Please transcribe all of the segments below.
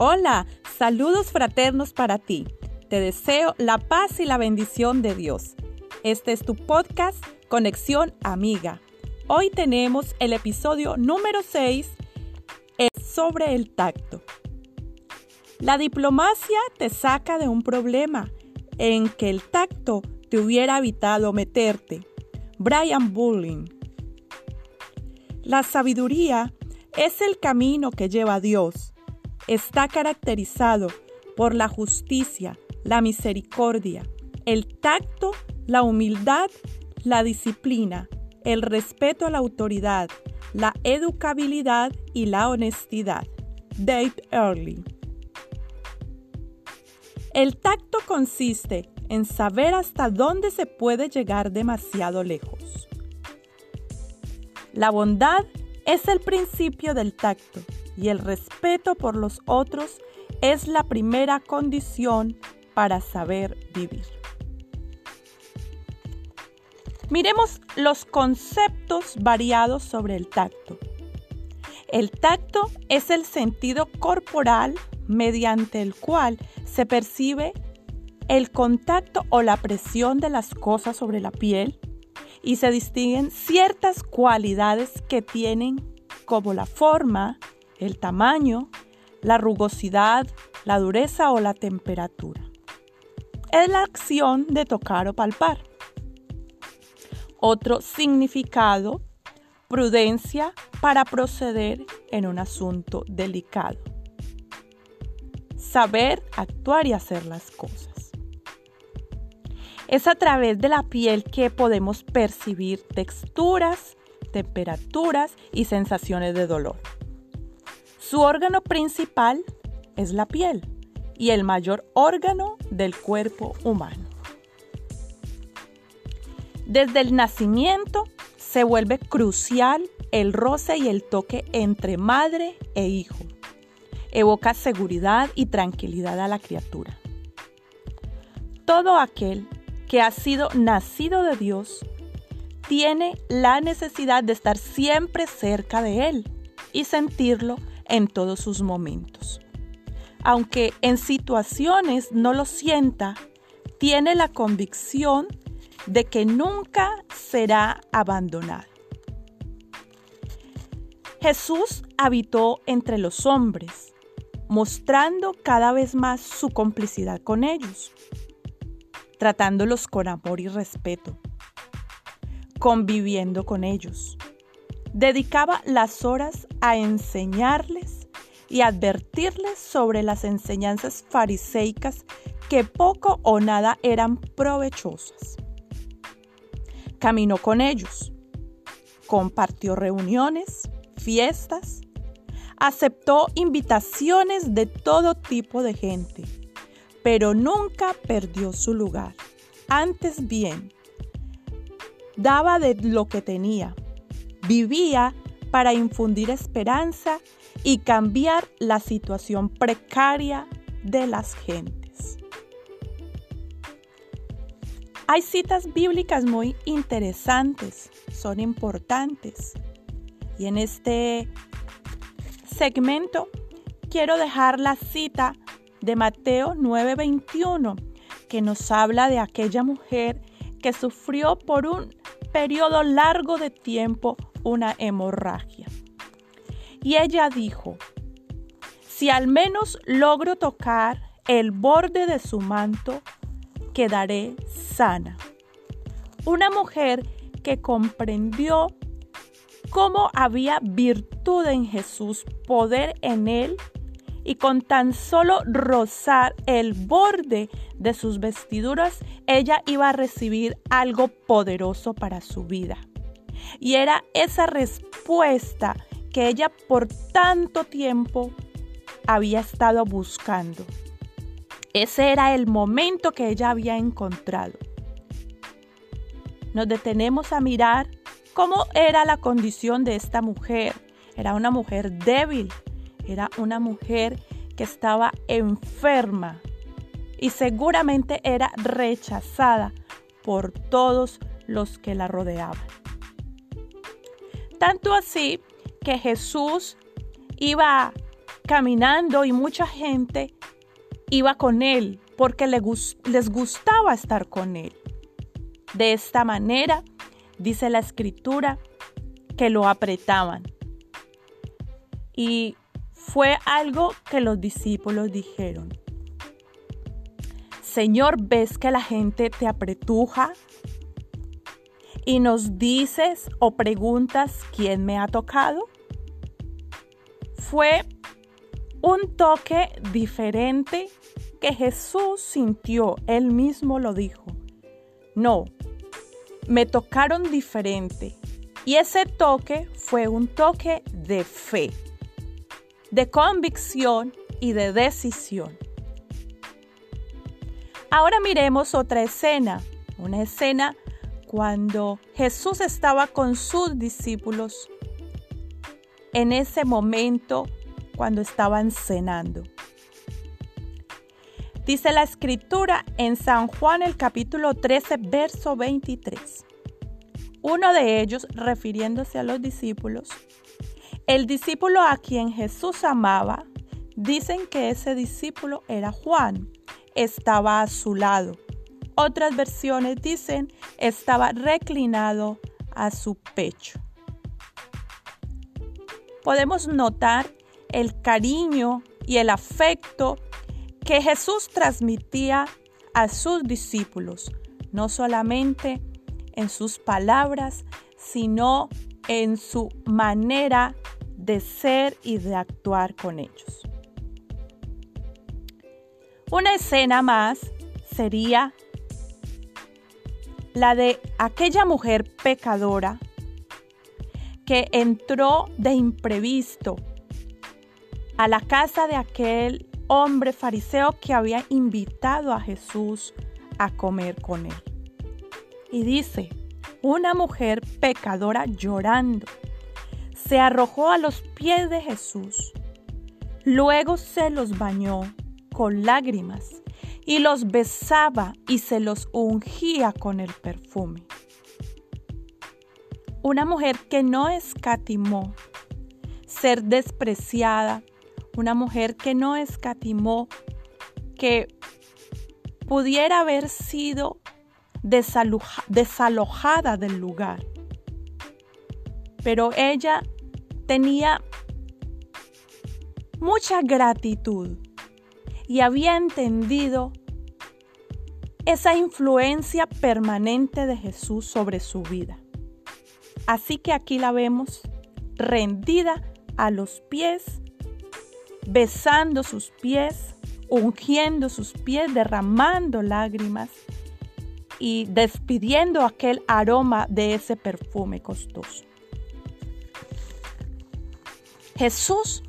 Hola, saludos fraternos para ti. Te deseo la paz y la bendición de Dios. Este es tu podcast Conexión Amiga. Hoy tenemos el episodio número 6 es sobre el tacto. La diplomacia te saca de un problema en que el tacto te hubiera evitado meterte. Brian Bulling. La sabiduría es el camino que lleva a Dios está caracterizado por la justicia, la misericordia, el tacto, la humildad, la disciplina, el respeto a la autoridad, la educabilidad y la honestidad. Dave Early. El tacto consiste en saber hasta dónde se puede llegar demasiado lejos. La bondad es el principio del tacto y el respeto por los otros es la primera condición para saber vivir. Miremos los conceptos variados sobre el tacto. El tacto es el sentido corporal mediante el cual se percibe el contacto o la presión de las cosas sobre la piel y se distinguen ciertas cualidades que tienen como la forma, el tamaño, la rugosidad, la dureza o la temperatura. Es la acción de tocar o palpar. Otro significado, prudencia para proceder en un asunto delicado. Saber actuar y hacer las cosas. Es a través de la piel que podemos percibir texturas, temperaturas y sensaciones de dolor. Su órgano principal es la piel y el mayor órgano del cuerpo humano. Desde el nacimiento se vuelve crucial el roce y el toque entre madre e hijo. Evoca seguridad y tranquilidad a la criatura. Todo aquel que ha sido nacido de Dios tiene la necesidad de estar siempre cerca de Él y sentirlo en todos sus momentos. Aunque en situaciones no lo sienta, tiene la convicción de que nunca será abandonado. Jesús habitó entre los hombres, mostrando cada vez más su complicidad con ellos, tratándolos con amor y respeto, conviviendo con ellos dedicaba las horas a enseñarles y advertirles sobre las enseñanzas fariseicas que poco o nada eran provechosas. Caminó con ellos, compartió reuniones, fiestas, aceptó invitaciones de todo tipo de gente, pero nunca perdió su lugar. Antes bien, daba de lo que tenía Vivía para infundir esperanza y cambiar la situación precaria de las gentes. Hay citas bíblicas muy interesantes, son importantes. Y en este segmento quiero dejar la cita de Mateo 9:21, que nos habla de aquella mujer que sufrió por un periodo largo de tiempo una hemorragia. Y ella dijo, si al menos logro tocar el borde de su manto, quedaré sana. Una mujer que comprendió cómo había virtud en Jesús, poder en él, y con tan solo rozar el borde de sus vestiduras, ella iba a recibir algo poderoso para su vida. Y era esa respuesta que ella por tanto tiempo había estado buscando. Ese era el momento que ella había encontrado. Nos detenemos a mirar cómo era la condición de esta mujer. Era una mujer débil, era una mujer que estaba enferma y seguramente era rechazada por todos los que la rodeaban. Tanto así que Jesús iba caminando y mucha gente iba con él porque les gustaba estar con él. De esta manera, dice la escritura, que lo apretaban. Y fue algo que los discípulos dijeron. Señor, ¿ves que la gente te apretuja? Y nos dices o preguntas quién me ha tocado. Fue un toque diferente que Jesús sintió, él mismo lo dijo. No, me tocaron diferente. Y ese toque fue un toque de fe, de convicción y de decisión. Ahora miremos otra escena, una escena cuando Jesús estaba con sus discípulos en ese momento cuando estaban cenando. Dice la escritura en San Juan el capítulo 13, verso 23. Uno de ellos, refiriéndose a los discípulos, el discípulo a quien Jesús amaba, dicen que ese discípulo era Juan, estaba a su lado. Otras versiones dicen estaba reclinado a su pecho. Podemos notar el cariño y el afecto que Jesús transmitía a sus discípulos, no solamente en sus palabras, sino en su manera de ser y de actuar con ellos. Una escena más sería la de aquella mujer pecadora que entró de imprevisto a la casa de aquel hombre fariseo que había invitado a Jesús a comer con él. Y dice, una mujer pecadora llorando, se arrojó a los pies de Jesús, luego se los bañó con lágrimas y los besaba y se los ungía con el perfume. Una mujer que no escatimó ser despreciada, una mujer que no escatimó que pudiera haber sido desalojada del lugar. Pero ella tenía mucha gratitud y había entendido esa influencia permanente de Jesús sobre su vida. Así que aquí la vemos rendida a los pies besando sus pies, ungiendo sus pies, derramando lágrimas y despidiendo aquel aroma de ese perfume costoso. Jesús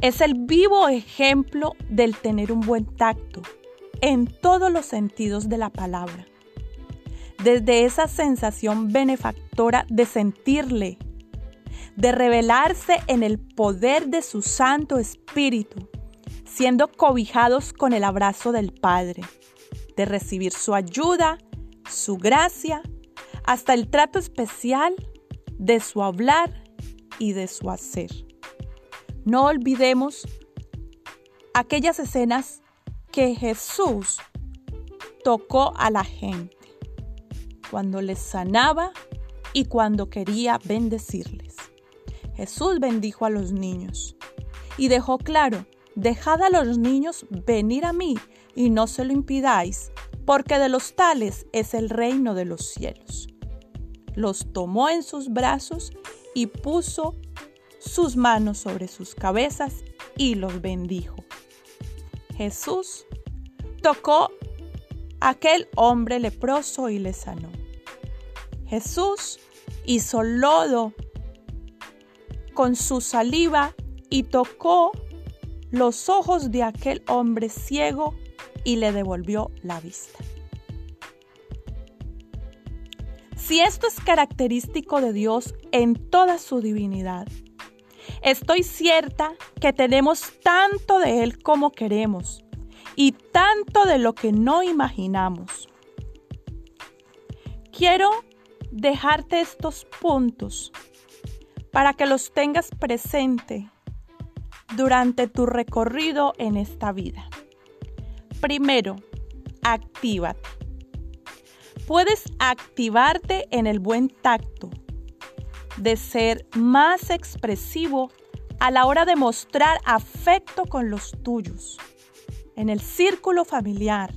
es el vivo ejemplo del tener un buen tacto en todos los sentidos de la palabra. Desde esa sensación benefactora de sentirle, de revelarse en el poder de su Santo Espíritu, siendo cobijados con el abrazo del Padre, de recibir su ayuda, su gracia, hasta el trato especial de su hablar y de su hacer. No olvidemos aquellas escenas que Jesús tocó a la gente, cuando les sanaba y cuando quería bendecirles. Jesús bendijo a los niños y dejó claro, dejad a los niños venir a mí y no se lo impidáis, porque de los tales es el reino de los cielos. Los tomó en sus brazos y puso sus manos sobre sus cabezas y los bendijo. Jesús tocó a aquel hombre leproso y le sanó. Jesús hizo lodo con su saliva y tocó los ojos de aquel hombre ciego y le devolvió la vista. Si esto es característico de Dios en toda su divinidad, estoy cierta que tenemos tanto de Él como queremos y tanto de lo que no imaginamos. Quiero dejarte estos puntos para que los tengas presente durante tu recorrido en esta vida. Primero, actívate. Puedes activarte en el buen tacto, de ser más expresivo a la hora de mostrar afecto con los tuyos, en el círculo familiar,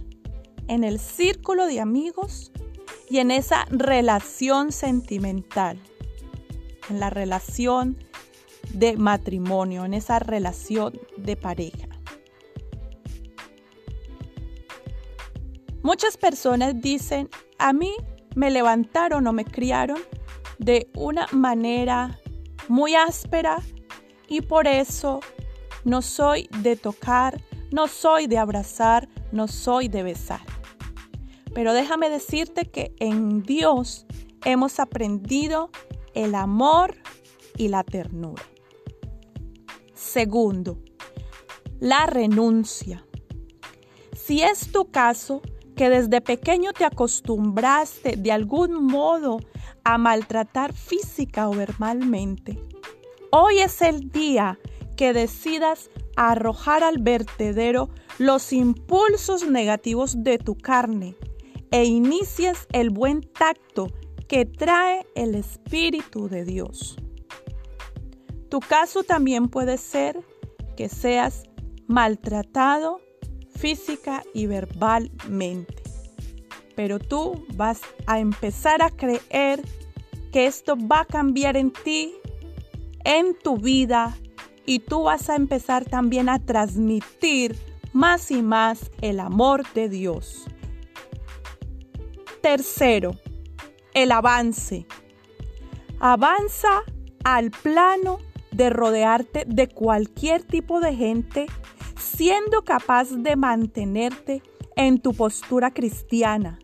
en el círculo de amigos y en esa relación sentimental, en la relación de matrimonio, en esa relación de pareja. Muchas personas dicen, a mí me levantaron o me criaron de una manera muy áspera y por eso no soy de tocar, no soy de abrazar, no soy de besar. Pero déjame decirte que en Dios hemos aprendido el amor y la ternura. Segundo, la renuncia. Si es tu caso que desde pequeño te acostumbraste de algún modo a maltratar física o verbalmente, hoy es el día que decidas arrojar al vertedero los impulsos negativos de tu carne e inicies el buen tacto que trae el Espíritu de Dios. Tu caso también puede ser que seas maltratado física y verbalmente. Pero tú vas a empezar a creer que esto va a cambiar en ti, en tu vida, y tú vas a empezar también a transmitir más y más el amor de Dios. Tercero, el avance. Avanza al plano de rodearte de cualquier tipo de gente, siendo capaz de mantenerte en tu postura cristiana,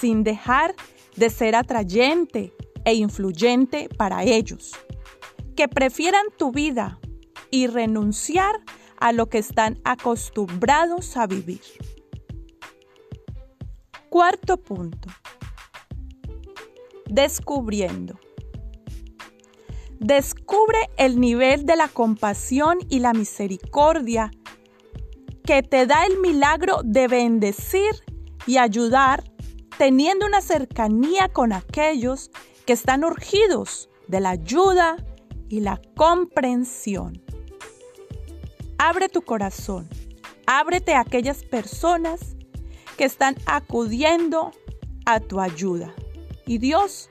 sin dejar de ser atrayente e influyente para ellos, que prefieran tu vida y renunciar a lo que están acostumbrados a vivir. Cuarto punto. Descubriendo. Descubre el nivel de la compasión y la misericordia que te da el milagro de bendecir y ayudar teniendo una cercanía con aquellos que están urgidos de la ayuda y la comprensión. Abre tu corazón, ábrete a aquellas personas que están acudiendo a tu ayuda y Dios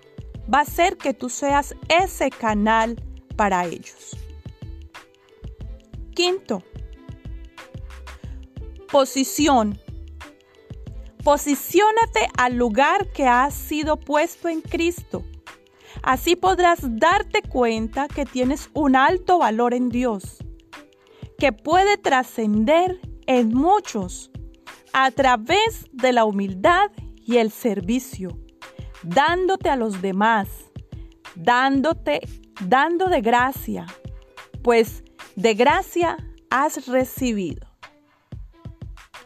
va a hacer que tú seas ese canal para ellos. Quinto, posición. Posiciónate al lugar que has sido puesto en Cristo. Así podrás darte cuenta que tienes un alto valor en Dios, que puede trascender en muchos a través de la humildad y el servicio dándote a los demás, dándote, dando de gracia, pues de gracia has recibido.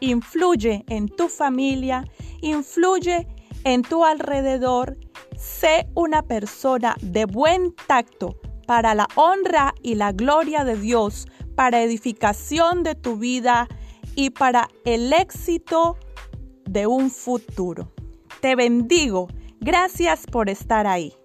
Influye en tu familia, influye en tu alrededor, sé una persona de buen tacto para la honra y la gloria de Dios, para edificación de tu vida y para el éxito de un futuro. Te bendigo Gracias por estar ahí.